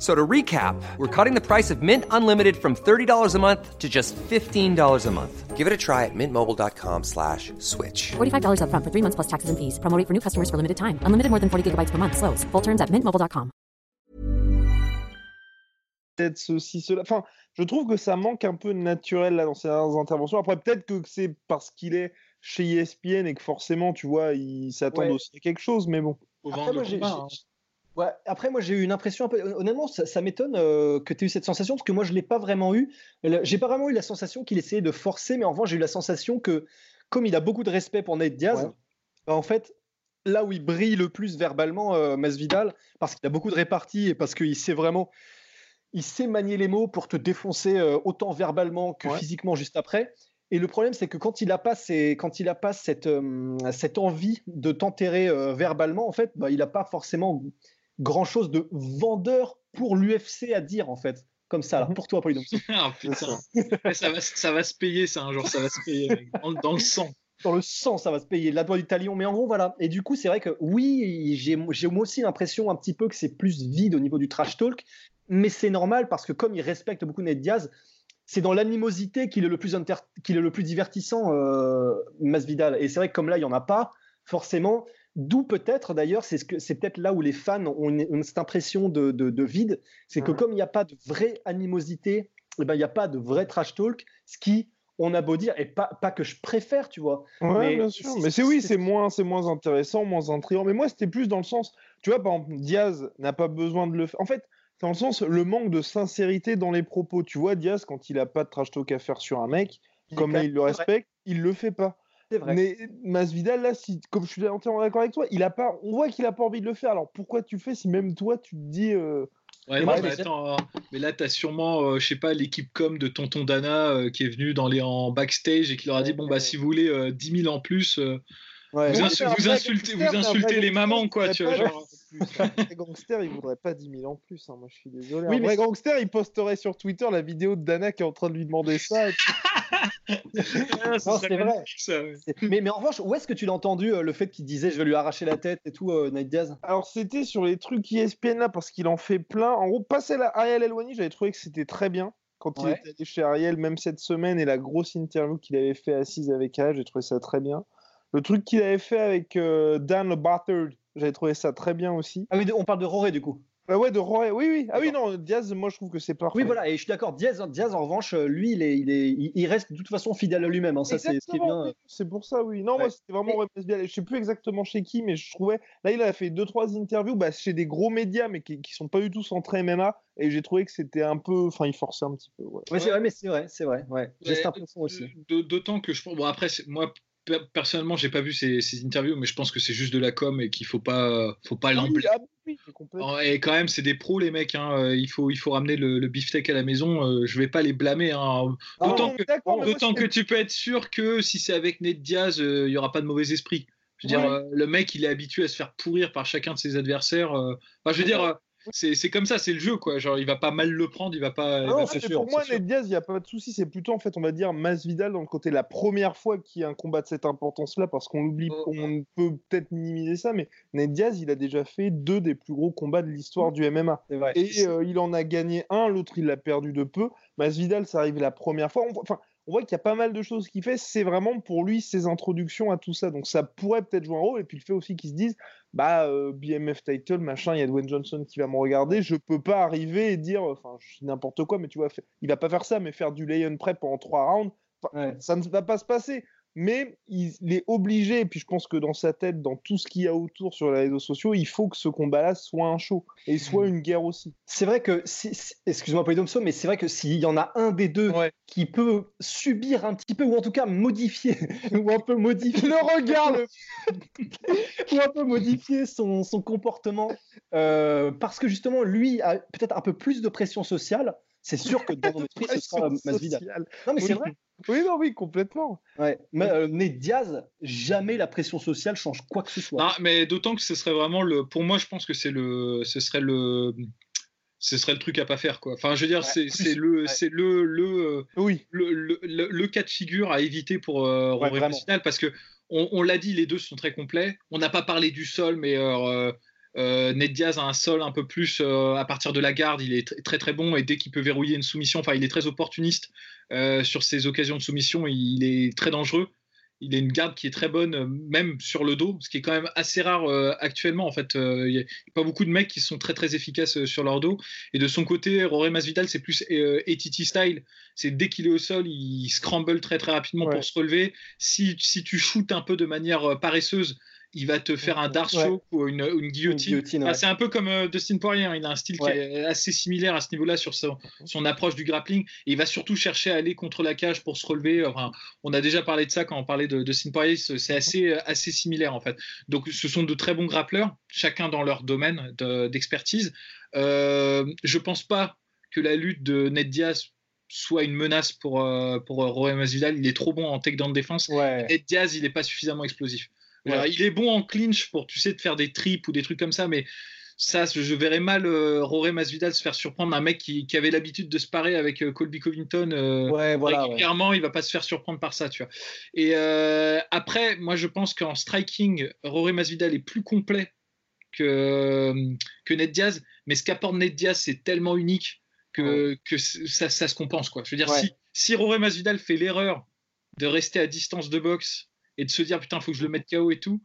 So to recap, we're cutting the price of Mint Unlimited from $30 a month to just $15 a month. Give it a try at mintmobile.com slash switch. $45 up front for three months plus taxes and fees. Promoting for new customers for limited time. Unlimited more than 40 gigabytes per month. Slows. Full terms at mintmobile.com. Peut-être ceci, cela. Enfin, je trouve que ça manque un peu de naturel là, dans ces interventions. Après, peut-être que c'est parce qu'il est chez ESPN et que forcément, tu vois, il s'attend ouais. aussi à quelque chose, mais bon. Après, moi, j'ai, hein. Ouais, après, moi, j'ai eu une impression un peu. Honnêtement, ça, m'étonne euh, que tu aies eu cette sensation parce que moi, je ne l'ai pas vraiment eu. J'ai pas vraiment eu la sensation qu'il essayait de forcer, mais en revanche, j'ai eu la sensation que, comme il a beaucoup de respect pour Nate Diaz, bah, en fait, là où il brille le plus verbalement, euh, Masvidal, parce qu'il a beaucoup de réparties et parce qu'il sait vraiment. Il sait manier les mots pour te défoncer euh, autant verbalement que physiquement juste après. Et le problème, c'est que quand il n'a pas, quand il a pas cette, euh, cette envie de t'enterrer verbalement, en fait, bah, il n'a pas forcément grand chose de vendeur pour l'UFC à dire en fait. Comme ça, alors, mhm. pour toi, Polydon. <laughs> ah, putain. ça, va, ça va se payer, ça, un jour, ça va se payer, Dans, le sang. Dans le sang, ça va se payer. La doigt du talion. Mais en gros, voilà. Et du coup, c'est vrai que oui, j'ai moi aussi l'impression un petit peu que c'est plus vide au niveau du trash talk. Mais c'est normal parce que comme il respecte beaucoup Ned Diaz, c'est dans l'animosité qu'il est, le plus qu'il est le plus divertissant, euh, Masvidal. Et c'est vrai que comme là, il n'y en a pas, forcément, D'où peut-être d'ailleurs, c'est peut-être là où les fans ont, cette impression de, vide, c'est que comme il n'y a pas de vraie animosité, eh ben, il n'y a pas de vrai trash talk, ce qui, on a beau dire, et pas, pas que je préfère, tu vois. mais, bien sûr. Mais c'est oui, c'est moins, moins intéressant, moins intriguant. Mais moi, c'était plus dans le sens, tu vois, par exemple, Diaz n'a pas besoin de le faire. En fait, dans le sens, le manque de sincérité dans les propos. Tu vois, Diaz, quand il n'a pas de trash talk à faire sur un mec, comme il le respecte, il le fait pas. Vrai. Mais Masvidal, là, si, comme je suis entièrement d'accord avec toi, il a pas, on voit qu'il a pas envie de le faire. Alors pourquoi tu le fais si même toi tu te dis. Euh, ouais, mais, attends, mais là, tu as sûrement, euh, je sais pas, l'équipe com de Tonton Dana euh, qui est venu dans les, en backstage et qui leur a dit bon, bah, si vous voulez 10 000 en plus, Ouais. Vous, insu- insultez, vous insultez les mamans, quoi, tu vois. Genre... pas 10 000 en plus. <laughs> Un vrai gangster, il voudrait pas 10 000 en plus. hein, Moi, je suis désolé. Oui, un mais vrai gangster, il posterait sur Twitter la vidéo de Dana qui est en train de lui demander ça. et puis- <laughs> Ah, Non, c'est vrai. ça, ouais. Mais, mais en revanche, où est-ce que tu l'as entendu euh, le fait qu'il disait je vais lui arracher la tête et tout, euh, Nate Diaz Alors, c'était sur les trucs ESPN là, parce qu'il en fait plein. En gros, passer à Ariel Elwani, j'avais trouvé que c'était très bien. Quand il était allé chez Ariel, même cette semaine, et la grosse interview qu'il avait fait assise avec elle, j'ai trouvé ça très bien. Le truc qu'il avait fait avec euh, Dan le Bastard, j'avais trouvé ça très bien aussi. Ah oui, on parle de Roré du coup. Ah ouais, de Roy, oui, oui. Ah oui, non, Diaz, moi je trouve que c'est parfait. Oui, voilà, et je suis d'accord. Diaz, Diaz, en revanche, euh, lui, il, est, il, est, il, reste de toute façon fidèle à lui-même. hein, Ça, c'est ce qui est Exactement, bien. oui, C'est pour ça, oui. Non, moi, c'était vraiment Masvidal. Je sais plus exactement chez qui, mais je trouvais. Là, il a fait deux, trois interviews bah, chez des gros médias, mais qui, qui sont pas du tout centrés MMA. Et j'ai trouvé que c'était un peu. Enfin, il forçait un petit peu. ouais. Ouais, c'est vrai, mais c'est vrai, c'est vrai. Ouais. J'ai cette impression aussi. D'autant que je pense. Bon, après, moi, personnellement, j'ai pas vu ces, ces interviews, mais je pense que c'est juste de la com et qu'il faut pas, faut pas Oui, ah, oui, c'est complètement. Et quand même, c'est des pros, les mecs. hein. Euh, Il, faut, il faut ramener le, le beefsteak à la maison. Euh, je vais pas les blâmer. hein. Ah, D'autant que, moi, tu peux être sûr que si c'est avec Ned Diaz, euh, il y aura pas de mauvais esprit. Je veux dire, euh, le mec, il est habitué à se faire pourrir par chacun de ses adversaires. euh. Enfin, je veux dire, euh, c'est c'est comme ça, c'est le jeu, quoi. Genre, il va pas mal le prendre, il va pas. il Non, va sûr, pour moi. Ned Diaz, il n'y a pas de souci. C'est plutôt, en fait, on va dire, Masvidal dans le côté la première fois qu'il y a un combat de cette importance-là, parce qu'on oublie, Oh. on peut peut-être minimiser ça, mais Ned Diaz, il a déjà fait deux des plus gros combats de l'histoire du MMA. Vrai. Et euh, il en a gagné un, l'autre il l'a perdu de peu. Masvidal, ça arrive la première fois. On, voit- enfin, on voit qu'il y a pas mal de choses qu'il fait. C'est vraiment pour lui ses introductions à tout ça. Donc ça pourrait peut-être jouer un rôle. Et puis le fait aussi qu'ils se disent, bah euh, BMF title, machin, il y a Dwayne Johnson qui va me regarder. Je peux pas arriver et dire, enfin, n'importe quoi, mais tu vois, il va pas faire ça, mais faire du lay-on prep pendant trois rounds, Ouais. ça ne va pas se passer. Mais il, il est obligé, et puis je pense que dans sa tête, dans tout ce qu'il y a autour sur les réseaux sociaux, il faut que ce combat-là soit un show et soit une guerre aussi. C'est vrai que, si, si- excuse-moi Polydomso, mais c'est vrai que s'il y en a un des deux Ouais. qui peut subir un petit peu, ou en tout cas modifier, <laughs> ou un peu modifier, Le regard, <laughs> ou un peu modifier son, son comportement, euh, parce que justement, lui a peut-être un peu plus de pression sociale, c'est sûr que dans mon esprit, ce sera pression Masvidal. sociale. Non, mais c'est vrai. Oui, non, oui, complètement. Ouais. Mais, euh, mais Diaz, jamais la pression sociale change quoi que ce soit. Non, mais d'autant que ce serait vraiment le. Pour moi, je pense que c'est le. Ce serait le. Ce serait le truc à pas faire, quoi. Enfin, je veux dire, c'est le, ouais. c'est le, le, Oui. le, le, le- le cas de figure à éviter pour euh, Ouais, Rory. Masvidal parce que on, on l'a dit, les deux sont très complets. On n'a pas parlé du sol, mais euh, euh, Ned Diaz a un sol un peu plus euh, à partir de la garde. Il est tr- très très bon et dès qu'il peut verrouiller une soumission, enfin, il est très opportuniste euh, sur ses occasions de soumission. Il est très dangereux. Il a une garde qui est très bonne, même sur le dos, ce qui est quand même assez rare actuellement. En fait, il n'y a pas beaucoup de mecs qui sont très très efficaces sur leur dos. Et de son côté, Rory Masvidal, c'est plus ATT style. C'est dès qu'il est au sol, il scramble très très rapidement Ouais. pour se relever. Si, si tu shootes un peu de manière paresseuse, il va te faire un Ouais. choke ou une, une guillotine. guillotine, Ah, c'est un peu comme euh, Dustin Poirier, hein. il a un style Ouais. qui est assez similaire à ce niveau-là sur son, son approche du grappling. Et il va surtout chercher à aller contre la cage pour se relever. Enfin, on a déjà parlé de ça quand on parlait de Dustin Poirier, c'est c'est assez, assez similaire en fait. Donc ce sont de très bons grappleurs, chacun dans leur domaine de- d'expertise. Euh, je pense pas que la lutte de Ned Diaz soit une menace pour, euh, pour euh, Rory Masvidal. Il est trop bon en takedown défense. Ned Diaz, il n'est pas suffisamment explosif. Ouais. Alors, il est bon en clinch pour, tu sais, de faire des trips ou des trucs comme ça, mais ça, je verrais mal euh, Rory Masvidal se faire surprendre. Un mec qui, qui avait l'habitude de se parer avec euh, Colby Covington euh, Ouais, voilà. ouais. régulièrement, il va pas se faire surprendre par ça, tu vois. Et euh, après, moi, je pense qu'en striking, Rory Masvidal est plus complet que, que Ned Diaz, mais ce qu'apporte Ned Diaz, c'est tellement unique que, ça, ça se compense, quoi. Je veux dire, si, si Rory Masvidal fait l'erreur de rester à distance de boxe et de se dire, putain, faut que je le mette KO et tout,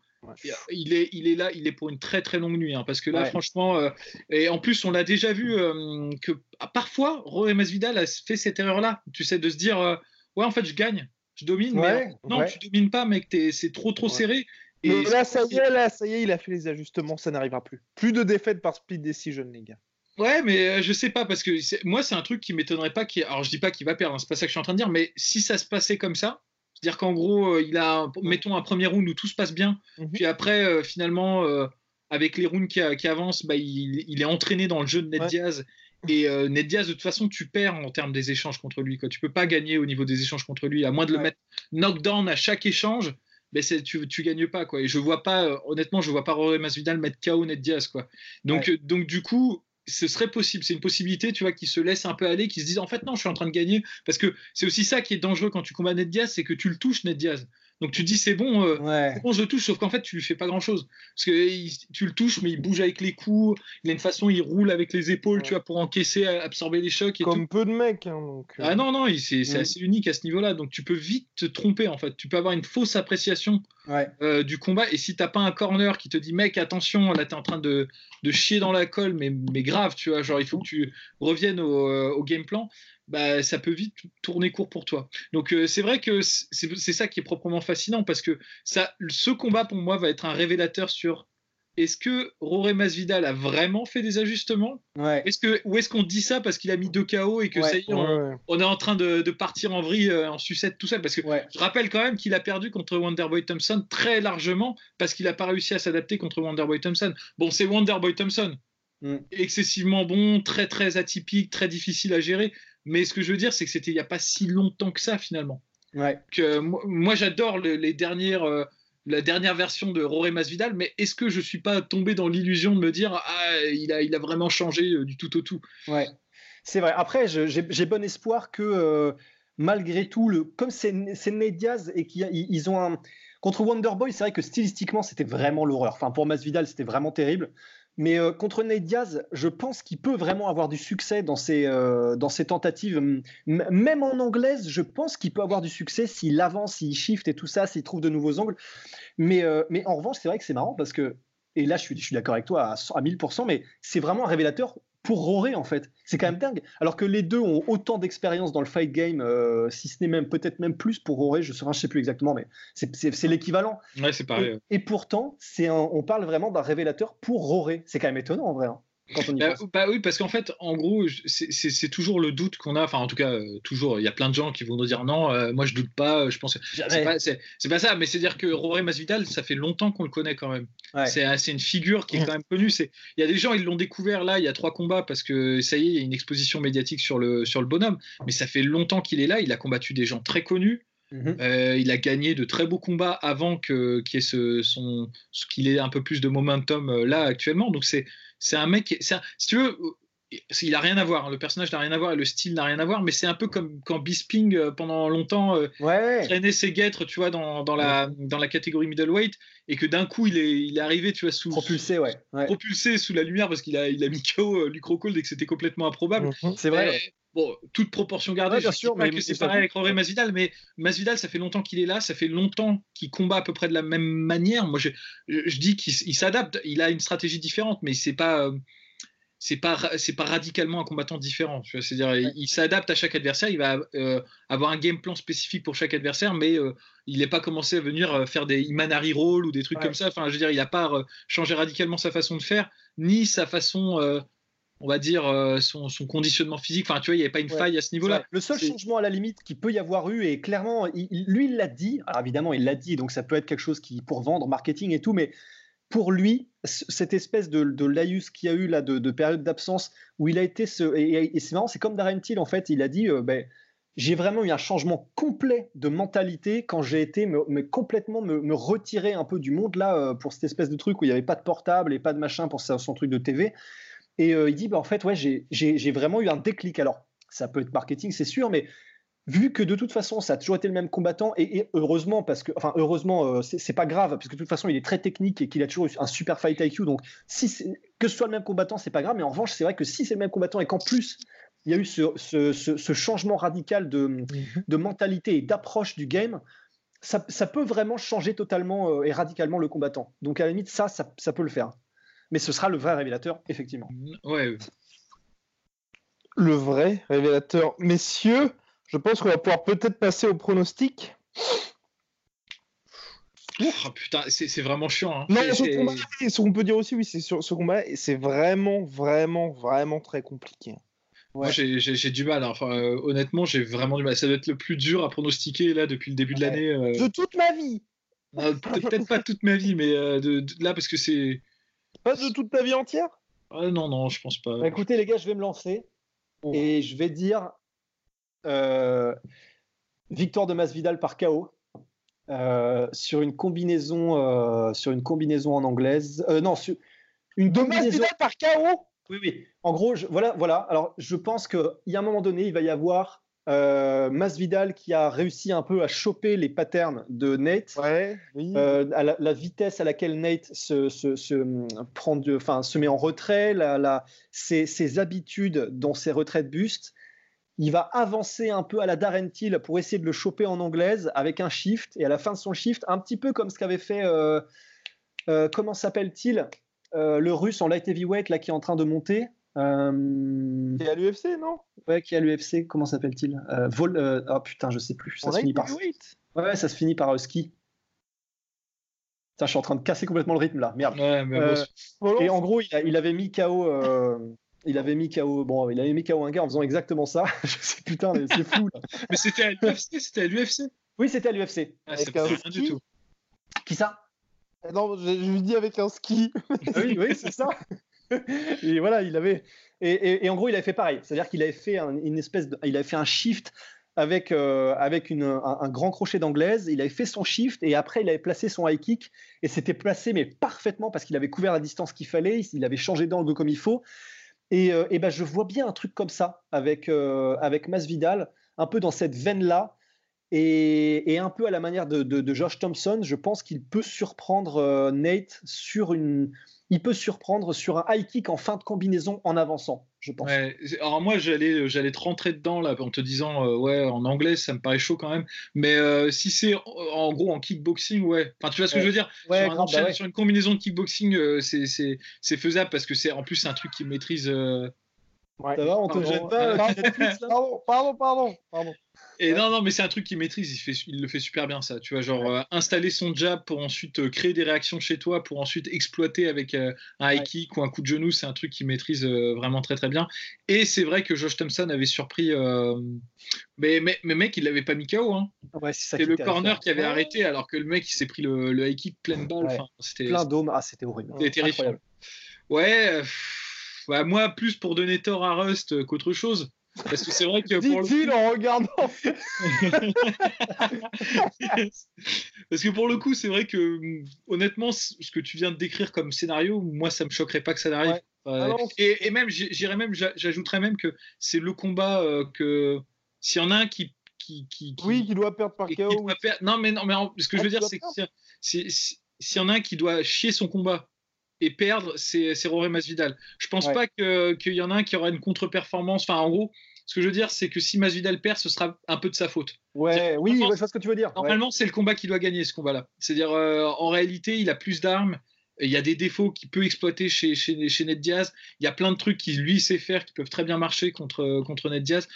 il est, il est là, il est pour une très très longue nuit, hein, parce que là, Ouais. franchement, euh, et en plus, on l'a déjà vu euh, que ah, parfois, Rory Masvidal a fait cette erreur-là, tu sais, de se dire, euh, ouais, en fait, je gagne, je domine, Ouais, mais non, tu domines pas, mec, c'est trop trop serré. Et Mais là, ça y est, là, ça y est, il a fait les ajustements, ça n'arrivera plus. Plus de défaites par split decision, les gars. Ouais, mais euh, je sais pas parce que moi c'est un truc qui m'étonnerait pas. Alors je dis pas qu'il va perdre, hein, c'est pas ça que je suis en train de dire, mais si ça se passait comme ça, c'est-à-dire qu'en gros euh, il a, mettons un premier round où tout se passe bien, Mhm. puis après euh, finalement euh, avec les rounds qui, avancent, bah, il, il est entraîné dans le jeu de Ned Ouais. Diaz. Et euh, Ned Diaz, de toute façon, tu perds en termes des échanges contre lui. Quoi. Tu peux pas gagner au niveau des échanges contre lui, à moins de le Ouais. mettre knockdown à chaque échange. mais tu, tu gagnes pas quoi. Et je vois pas, euh, honnêtement, je vois pas Rory Masvidal mettre KO Ned Diaz quoi. Donc, euh, donc du coup, ce serait possible. C'est une possibilité, tu vois, qui se laisse un peu aller, qui se disent en fait non, je suis en train de gagner. Parce que c'est aussi ça qui est dangereux quand tu combats Ned Diaz, c'est que tu le touches Ned Diaz. Donc tu dis c'est bon, euh, bon, je le touche, sauf qu'en fait tu lui fais pas grand chose. Parce que tu le touches, mais il bouge avec les coups, il a une façon, il roule avec les épaules, tu vois, pour encaisser, absorber les chocs. Et Comme peu de mecs. Hein, donc, euh. Ah non, non, c'est mm. assez unique à ce niveau-là. Donc tu peux vite te tromper en fait. Tu peux avoir une fausse appréciation euh, du combat. Et si t'as pas un corner qui te dit mec, attention, là t'es en train de, de, chier dans la colle, mais, mais grave, tu vois, genre il faut que tu reviennes au, au game plan bah, ça peut vite tourner court pour toi. Donc euh, c'est vrai que c'est ça qui est proprement fascinant parce que ça, ce combat pour moi va être un révélateur sur est-ce que Roré Masvidal a vraiment fait des ajustements? Est-ce que, Ou est-ce qu'on dit ça parce qu'il a mis deux KO et que ça y est, on, est en train de, partir en vrille, euh, en sucette, tout ça? Parce que je rappelle quand même qu'il a perdu contre Wonderboy Thompson très largement parce qu'il n'a pas réussi à s'adapter contre Wonderboy Thompson. Bon, c'est Wonderboy Thompson. Mm. Excessivement bon, très très atypique, très difficile à gérer. Mais ce que je veux dire, c'est que c'était il n'y a pas si longtemps que ça finalement. Ouais. Que, moi, j'adore les dernières, euh, la dernière version de Roré Masvidal, mais est-ce que je suis pas tombé dans l'illusion de me dire ah il a, il a vraiment changé euh, du tout au tout? Ouais, c'est vrai. Après, j'ai bon espoir que euh, malgré tout, le, comme c'est Ned Diaz et qu'ils ont un contre Wonderboy, c'est vrai que stylistiquement c'était vraiment l'horreur. Enfin pour Masvidal c'était vraiment terrible. Mais euh, contre Nate Diaz, je pense qu'il peut vraiment avoir du succès dans ses, euh, dans tentatives. même en anglaise, je pense qu'il peut avoir du succès s'il avance, s'il shift et tout ça, s'il trouve de nouveaux angles. Mais, euh, mais en revanche, c'est vrai que c'est marrant parce que, et là je suis, je suis d'accord avec toi à, à 1000%, mais c'est vraiment un révélateur pour Roré en fait. C'est quand même dingue. Alors que les deux ont autant d'expérience dans le fight game, euh, si ce n'est même peut-être même plus pour Roré, je ne sais plus exactement, mais c'est l'équivalent. Ouais, c'est pareil. Et, pourtant, c'est on parle vraiment d'un révélateur pour Roré. C'est quand même étonnant en vrai. Hein. Bah, bah, oui, parce qu'en fait, en gros, c'est toujours le doute qu'on a. Enfin, en tout cas, euh, toujours. Il y a plein de gens qui vont nous dire non, euh, moi je doute pas. Je pense. C'est pas, pas, ça, mais c'est dire que Roré Masvidal, ça fait longtemps qu'on le connaît quand même. C'est une figure qui est quand même connue. Il y a des gens, ils l'ont découvert là, il y a trois combats parce que ça y est, il y a une exposition médiatique sur le sur le bonhomme. Mais ça fait longtemps qu'il est là. Il a combattu des gens très connus. Mhm. Euh, il a gagné de très beaux combats avant qu'il ait ce, qu'il ait un peu plus de momentum là actuellement. Donc c'est un mec, si tu veux, il a rien à voir, hein. le personnage n'a rien à voir et le style n'a rien à voir, mais c'est un peu comme quand Bisping euh, pendant longtemps euh, traînait ses guêtres, tu vois, dans, dans, la, dans la catégorie middleweight et que d'un coup il est, il est arrivé, tu vois, sous propulsé, ouais, propulsé sous la lumière parce qu'il a, il a mis KO euh, Lucro et que c'était complètement improbable. Mhm. C'est vrai. bon, toute proportion gardée, bien sûr, mais, que c'est pareil avec Rory Masvidal, mais Masvidal, ça fait longtemps qu'il est là, ça fait longtemps qu'il combat à peu près de la même manière. Moi, je, je, dis qu'il s'adapte, il a une stratégie différente, mais c'est pas c'est pas c'est pas radicalement un combattant différent. C'est-à-dire il, s'adapte à chaque adversaire, il va euh, avoir un game plan spécifique pour chaque adversaire, mais euh, il n'est pas commencé à venir euh, faire des Imanari roll ou des trucs comme ça. Enfin, je veux dire, il n'a pas changé radicalement sa façon de faire, ni sa façon, on va dire, son, conditionnement physique. Enfin, tu vois, il n'y avait pas une faille à ce niveau-là. Le seul changement à la limite qu'il peut y avoir eu, et clairement, lui, il l'a dit. Alors évidemment, il l'a dit, donc ça peut être quelque chose qui pour vendre, marketing et tout, mais pour lui, cette espèce de, de laïus qu'il y a eu là, de, période d'absence, où il a été. Ce, et, c'est marrant, c'est comme Darren Till, en fait, il a dit euh, ben, j'ai vraiment eu un changement complet de mentalité quand j'ai été me, complètement me, retirer un peu du monde là euh, pour cette espèce de truc où il n'y avait pas de portable et pas de machin pour son truc de TV. Et euh, il dit ben, en fait, ouais, j'ai vraiment eu un déclic. Alors, ça peut être marketing, c'est sûr, mais vu que de toute façon ça a toujours été le même combattant et, heureusement parce que enfin heureusement euh, c'est pas grave parce que de toute façon il est très technique et qu'il a toujours eu un super fight IQ donc si que ce soit le même combattant c'est pas grave mais en revanche c'est vrai que si c'est le même combattant et qu'en plus il y a eu ce, changement radical mhm. de, mentalité et d'approche du game ça, peut vraiment changer totalement euh, et radicalement le combattant. Donc à la limite ça, ça, ça peut le faire. Mais ce sera le vrai révélateur effectivement. Ouais. Le vrai révélateur. Messieurs je pense qu'on va pouvoir peut-être passer au pronostic. Oh, putain, c'est vraiment chiant. Hein. Non, ce, qu'on peut dire aussi, oui, c'est sur ce combat, c'est vraiment, vraiment, vraiment très compliqué. Moi, j'ai du mal. Hein. Enfin, euh, honnêtement, j'ai vraiment du mal. Ça doit être le plus dur à pronostiquer là depuis le début de l'année. Euh. De toute ma vie. Ah, peut-être pas toute ma vie, mais euh, de, là parce que c'est. Pas de toute ta vie entière? Ah, non, non, je pense pas. Bah, écoutez, les gars, je vais me lancer et je vais dire victoire de Masvidal par KO. euh, sur une combinaison, euh, sur une combinaison en anglaise. Euh, non, sur une De combinaison. Masvidal par KO Oui, oui. En gros, je- voilà, voilà. Alors, je pense qu'il y a un moment donné, il va y avoir euh, Masvidal qui a réussi un peu à choper les patterns de Nate. Ouais, oui. Euh, à la, la vitesse à laquelle Nate se, se, se, hum, prend de- enfin, se met en retrait, la, la- ses, ses habitudes dans ses retraits de buste. Il va avancer un peu à la Darren Till pour essayer de le choper en anglaise avec un shift. Et à la fin de son shift, un petit peu comme ce qu'avait fait, euh, euh, comment s'appelle-t-il Euh, Le russe en light heavyweight là, qui est en train de monter. Euh, C'est à l'UFC, non? Ouais, qui est à l'UFC, comment s'appelle-t-il euh, Vol, euh, Oh putain, je sais plus. Ça se a finit par. heavyweight? Ouais, ça se finit par euh, ski. Putain, je suis en train de casser complètement le rythme là. Merde. Ouais, mais Euh, bon, Volons- et en gros, il, a- il avait mis KO. Il avait mis KO. Bon, il avait mis KO un gars en faisant exactement ça. <laughs> je sais putain, mais c'est fou. là. mais c'était à l'UFC, c'était à l'UFC. Oui, c'était à l'UFC. Ah, c'est rien ski. du tout. Qui ça? Ah Non, je, je lui dis avec un ski. Ah Oui, oui, c'est ça. <laughs> et voilà, il avait. Et, et- et en gros, il avait fait pareil. C'est-à-dire qu'il avait fait un- une espèce de. Il avait fait un shift avec, euh, avec une- un, un grand crochet d'anglaise. Il avait fait son shift et après, il avait placé son high kick et c'était placé, mais parfaitement parce qu'il avait couvert la distance qu'il fallait. Il avait changé d'angle comme il faut. Et, euh, et ben, je vois bien un truc comme ça avec, euh, avec Masvidal, un peu dans cette veine-là. Et, et un peu à la manière de, de- de Josh Thompson, je pense qu'il peut surprendre euh, Nate sur une. Il peut surprendre sur un high kick en fin de combinaison en avançant, je pense. Ouais, alors moi j'allais j'allais te rentrer dedans là en te disant euh, ouais en anglais ça me paraît chaud quand même mais euh, si c'est en, gros en kickboxing ouais enfin tu vois ce que Ouais. je veux dire? Ouais, sur, un grave, enchaîne- bah ouais. sur une combinaison de kickboxing euh, c'est c'est c'est faisable parce que c'est en plus c'est un truc qui maîtrise euh, Ouais. Ça va, on te Pardon. jette pas euh, Pardon, Netflix, là? Pardon, pardon, pardon, pardon. Et Ouais. non non mais c'est un truc qu'il maîtrise il fait il le fait super bien ça tu vois genre euh, installer son jab pour ensuite euh, créer des réactions chez toi pour ensuite exploiter avec euh, un high Ouais. kick ou un coup de genou c'est un truc qu'il maîtrise vraiment très très bien et c'est vrai que Josh Thompson avait surpris mais, mais mais mec il l'avait pas mis KO hein c'est le corner qui avait arrêté alors que le mec il s'est pris le, le high kick pleine balle. Enfin, c'était Plein d'hommes. Ah, c'était horrible. c'était terrifiant. Ouais, bah, moi plus pour donner tort à Rust qu'autre chose. Parce que c'est vrai que pour le Dit-il en regardant. Parce que pour le coup, c'est vrai que hum, honnêtement, ce que tu viens de décrire comme scénario, moi, ça me choquerait pas que ça n'arrive. Ouais. Euh, Ah et, et même, j'irais même, j'a- j'ajouterais même que c'est le combat euh, que s'il y en a un qui, qui, qui, qui- Oui, qui doit perdre par KO. perdre- Non, mais non, mais ce que Ah, je veux tu dire, c'est que perdre. si- si- si- s'il y en a un qui doit chier son combat et perdre, c'est Roré Masvidal. Je pense Ouais. pas qu'il y en a un qui aura une contre-performance. Enfin, en gros, ce que je veux dire, c'est que si Masvidal perd, ce sera un peu de sa faute. Ouais, oui, je vois ce que tu veux dire. Ouais. Normalement, c'est le combat qui doit gagner, ce combat-là. C'est-à-dire, euh, en réalité, il a plus d'armes. Il y a des défauts qu'il peut exploiter chez, chez, chez Ned Diaz. Il y a plein de trucs qui, lui, sait faire, qui peuvent très bien marcher contre, contre Ned Diaz.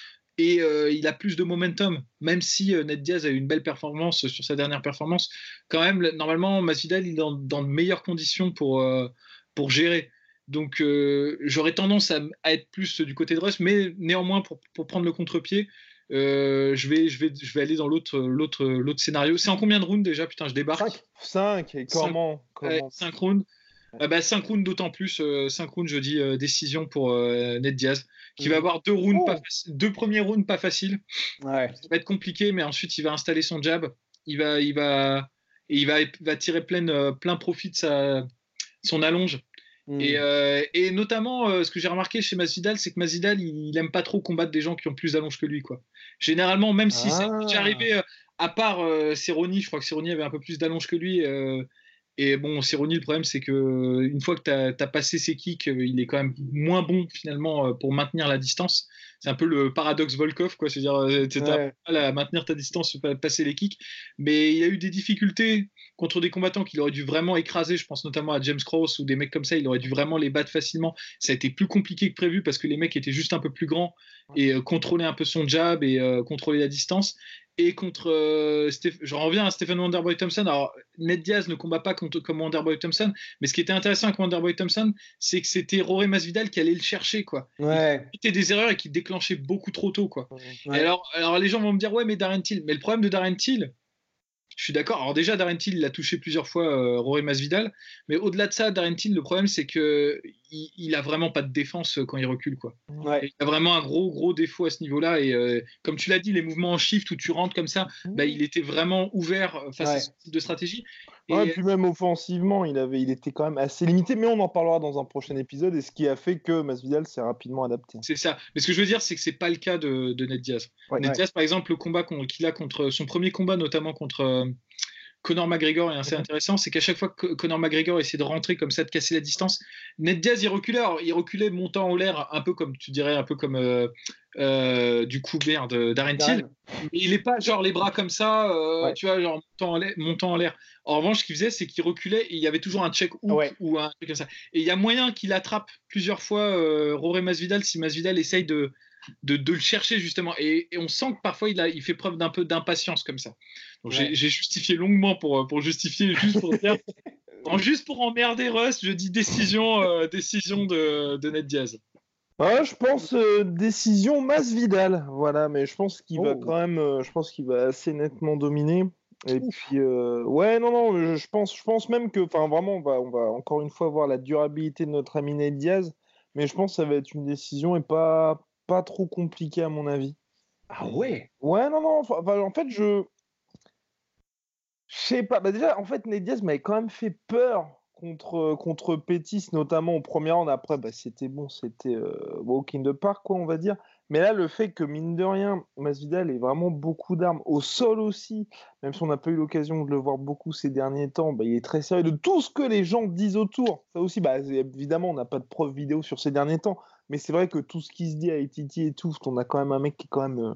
Et euh, il a plus de momentum, même si euh, Ned Diaz a eu une belle performance sur sa dernière performance. Quand même, le- normalement, Masvidal, il est dans, dans de meilleures conditions pour, euh, pour gérer. Donc, euh, j'aurais tendance à, à être plus du côté de Russ, mais néanmoins, pour, pour prendre le contre-pied, euh, je, vais, je, vais, je vais aller dans l'autre l'autre l'autre scénario. C'est en combien de rounds déjà? Putain, je débarque. Cinq. 5. Et comment, Ouais, comment cinq rounds. Ah bah, cinq rounds d'autant plus. euh, cinq rounds, je dis euh, décision pour euh, Ned Diaz, qui va Mhm. avoir deux rounds, Oh. pas deux premiers rounds pas faciles. Ouais. Ça va être compliqué, mais ensuite il va installer son jab. Il va, il va, et il va, va tirer plein, euh, plein profit de sa, son allonge. Mm. Et, euh, et notamment, euh, ce que j'ai remarqué chez Masvidal, c'est que Masvidal, il, il aime pas trop combattre des gens qui ont plus d'allonge que lui. Quoi. Généralement, même si c'est Ah. arrivé, euh, à part euh, Cerrone, je crois que Cerrone avait un peu plus d'allonge que lui. Et bon, Cerrone, le problème, c'est que euh, une fois que tu as, passé ses kicks, euh, il est quand même moins bon finalement euh, pour maintenir la distance. C'est un peu le paradoxe Volkov, quoi. C'est-à-dire, tu as Ouais. mal à maintenir ta distance, pa- passer les kicks. Mais il a eu des difficultés contre des combattants qu'il aurait dû vraiment écraser. Je pense notamment à James Cross ou des mecs comme ça. Il aurait dû vraiment les battre facilement. Ça a été plus compliqué que prévu parce que les mecs étaient juste un peu plus grands et euh, contrôlaient un peu son jab et euh, contrôler la distance. Et contre, euh, je reviens à Stephen Wonderboy Thompson. Alors, Ned Diaz ne combat pas contre, comme Wonderboy Thompson, mais ce qui était intéressant avec Wonderboy Thompson, c'est que c'était Roré Masvidal qui allait le chercher, quoi. Ouais. Il fait des erreurs et qui déclenchait beaucoup trop tôt, quoi. Ouais. Et alors, alors, les gens vont me dire, ouais, mais Darren Till. Mais le problème de Darren Till, je suis d'accord. Alors déjà, Darren Till, il a touché plusieurs fois euh, Rory Masvidal, mais au-delà de ça, Darren Till, le problème, c'est que il, il, a vraiment pas de défense euh, quand il recule, quoi. Ouais. Il a vraiment un gros, gros défaut à ce niveau-là. Et euh, comme tu l'as dit, les mouvements en shift où tu rentres comme ça, bah, il était vraiment ouvert face Ouais. à ce type de stratégie. Et Ouais, puis même offensivement, il, avait, il était quand même assez limité, mais on en parlera dans un prochain épisode, et ce qui a fait que Masvidal s'est rapidement adapté. c'est ça. Mais ce que je veux dire, c'est que c'est pas le cas de, de Ned Diaz. Ouais. Ned Diaz, par exemple, le combat qu'il a contre son premier combat, notamment contre euh, Conor McGregor, est assez Mhm. intéressant. C'est qu'à chaque fois que Conor McGregor essayait de rentrer comme ça, de casser la distance, Ned Diaz, il reculait. Alors, il reculait montant en l'air, un peu comme tu dirais, un peu comme euh, euh, du coup de Darren Till. Mais il est pas genre les bras comme ça, euh, Ouais. tu vois, genre montant en l'air- montant en l'air. En revanche, ce qu'il faisait, c'est qu'il reculait et il y avait toujours un check hook Ouais. ou un truc comme ça. Et il y a moyen qu'il attrape plusieurs fois euh, Roré Masvidal si Masvidal essaye de, de, de le chercher justement. Et, et on sent que parfois il, a, il fait preuve d'un peu d'impatience comme ça. Donc j'ai- Ouais. j'ai justifié longuement pour, pour justifier, juste pour dire. <laughs> en- juste pour emmerder Russ, je dis décision, euh, décision de, de Ned Diaz. Ouais, je pense euh, décision Masvidal, voilà, mais je pense qu'il va Oh. quand même, euh, je pense qu'il va assez nettement dominer. Et puis, euh, ouais, non, non, je, je pense, je pense même que, enfin, vraiment, on va, on va encore une fois voir la durabilité de notre ami Ned Diaz, mais je pense que ça va être une décision et pas, pas trop compliquée à mon avis. Ah ouais? Ouais, non, non, enfin, en fait, je. Je sais pas. Bah déjà, en fait, Ned Diaz m'avait quand même fait peur contre, contre Pétis, notamment au premier round. Après, bah, c'était bon, c'était euh, walk in the park, quoi, on va dire. Mais là, le fait que, mine de rien, Masvidal ait vraiment beaucoup d'armes, au sol aussi, même si on n'a pas eu l'occasion de le voir beaucoup ces derniers temps, bah, il est très sérieux de tout ce que les gens disent autour. Ça aussi, bah, évidemment, on n'a pas de preuves vidéo sur ces derniers temps. Mais c'est vrai que tout ce qui se dit à ITT et tout, qu'on a quand même un mec qui est quand même euh,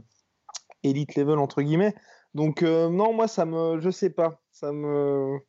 elite level, entre guillemets. Donc, euh, non, moi, ça me. Je sais pas. Ça me.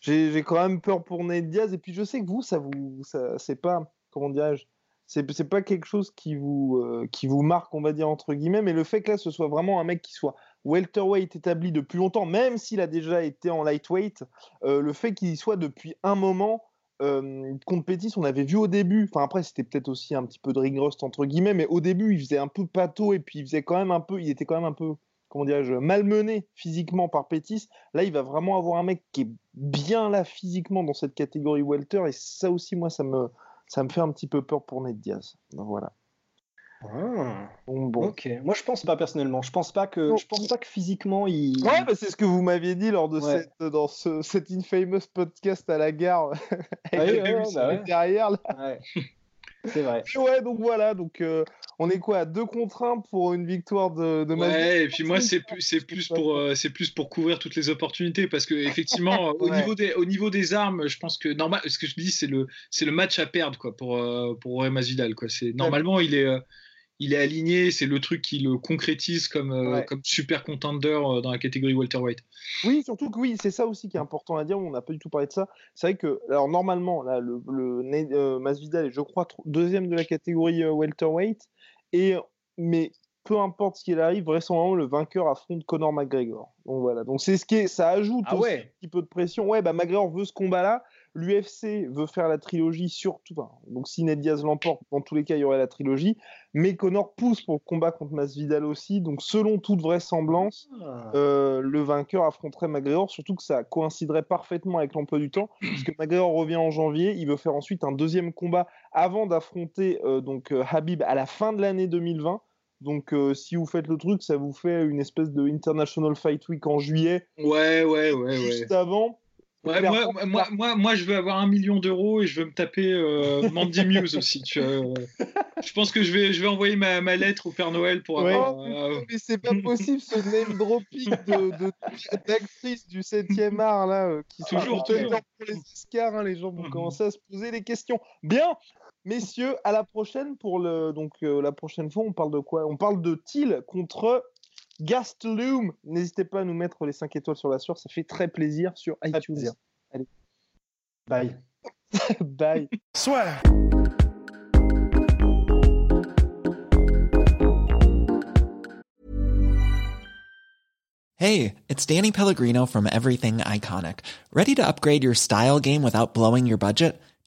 J'ai quand même peur pour Ned Diaz. Et puis, je sais que vous, ça vous. Ça, c'est pas. Comment dirais-je c'est pas quelque chose qui vous, euh, qui vous marque, on va dire, entre guillemets, mais le fait que là, ce soit vraiment un mec qui soit welterweight établi depuis longtemps, même s'il a déjà été en lightweight, euh, le fait qu'il y soit depuis un moment, euh, contre Pétis, on avait vu au début, enfin après, c'était peut-être aussi un petit peu de ring rust, entre guillemets, mais au début, il faisait un peu pâteau et puis il faisait quand même un peu, il était quand même un peu, comment dirais-je, malmené physiquement par Pétis. Là, il va vraiment avoir un mec qui est bien là physiquement dans cette catégorie welter, et ça aussi, moi, ça me ça me fait un petit peu peur pour Ned Diaz. Donc, voilà. Ah, Bon, bon. Ok. Moi, je pense pas personnellement. Je pense pas que, Non. je pense pas que physiquement il. Ouais, bah, c'est ce que vous m'aviez dit lors de Ouais. cette, dans ce, cet infamous podcast à la gare <laughs> avec Ouais, le ouais, bah ouais. derrière. là. Ouais. C'est vrai. Ouais, donc voilà, donc euh, on est quoi à deux contre un pour une victoire de, de Ouais, et puis moi c'est plus c'est plus pour euh, c'est plus pour couvrir toutes les opportunités parce que effectivement <laughs> au niveau des au niveau des armes, je pense que normal ce que je dis c'est le c'est le match à perdre quoi pour euh, pour Masvidal quoi. C'est normalement il est euh, il est aligné, c'est le truc qui le concrétise comme euh, Ouais. comme super contender euh, dans la catégorie welterweight. Oui, surtout que oui, c'est ça aussi qui est important à dire. On n'a pas du tout parlé de ça. C'est vrai que, alors normalement, là, le, euh, Masvidal est, je crois, deuxième de la catégorie euh, welterweight. Et mais peu importe ce qu'il arrive, vraisemblablement le vainqueur affronte Conor McGregor. Donc voilà. Donc c'est ce qui est, ça ajoute Ah aussi un petit peu de pression. Ouais, bah McGregor veut ce combat-là. L'UFC veut faire la trilogie surtout. enfin, donc si Ned Diaz l'emporte, dans tous les cas, il y aurait la trilogie. Mais Conor pousse pour le combat contre Masvidal aussi. Donc selon toute vraisemblance. Ah. Euh, le vainqueur affronterait McGregor, surtout que ça coïnciderait parfaitement avec l'emploi du temps, <clears throat> puisque McGregor revient en janvier, il veut faire ensuite un deuxième combat avant d'affronter euh, donc euh, Habib à la fin de l'année 2020. Donc euh, si vous faites le truc, ça vous fait une espèce de International Fight Week en juillet, Ouais, ouais, ouais, ouais. juste avant. Ouais, moi, moi, moi, moi, je veux avoir un million d'euros et je veux me taper euh, Mandy <laughs> Muse aussi. Tu vois. Je pense que je vais, je vais envoyer ma, ma lettre au Père Noël pour Ouais. avoir. Oh, euh, mais c'est pas possible ce name dropping de, de, d'actrices du 7e art là, euh, qui Toujours, toujours. pour les Oscars. hein, les gens vont Mhm. commencer à se poser des questions. Bien, messieurs, à la prochaine pour le donc euh, la prochaine fois, on parle de quoi? On parle de Thiel contre Gastelum. N'hésitez pas à nous mettre les 5 étoiles sur la sueur, ça fait très plaisir sur iTunes. plaisir. Bye. <laughs> Bye. Hey, it's Danny Pellegrino from Everything Iconic. Ready to upgrade your style game without blowing your budget?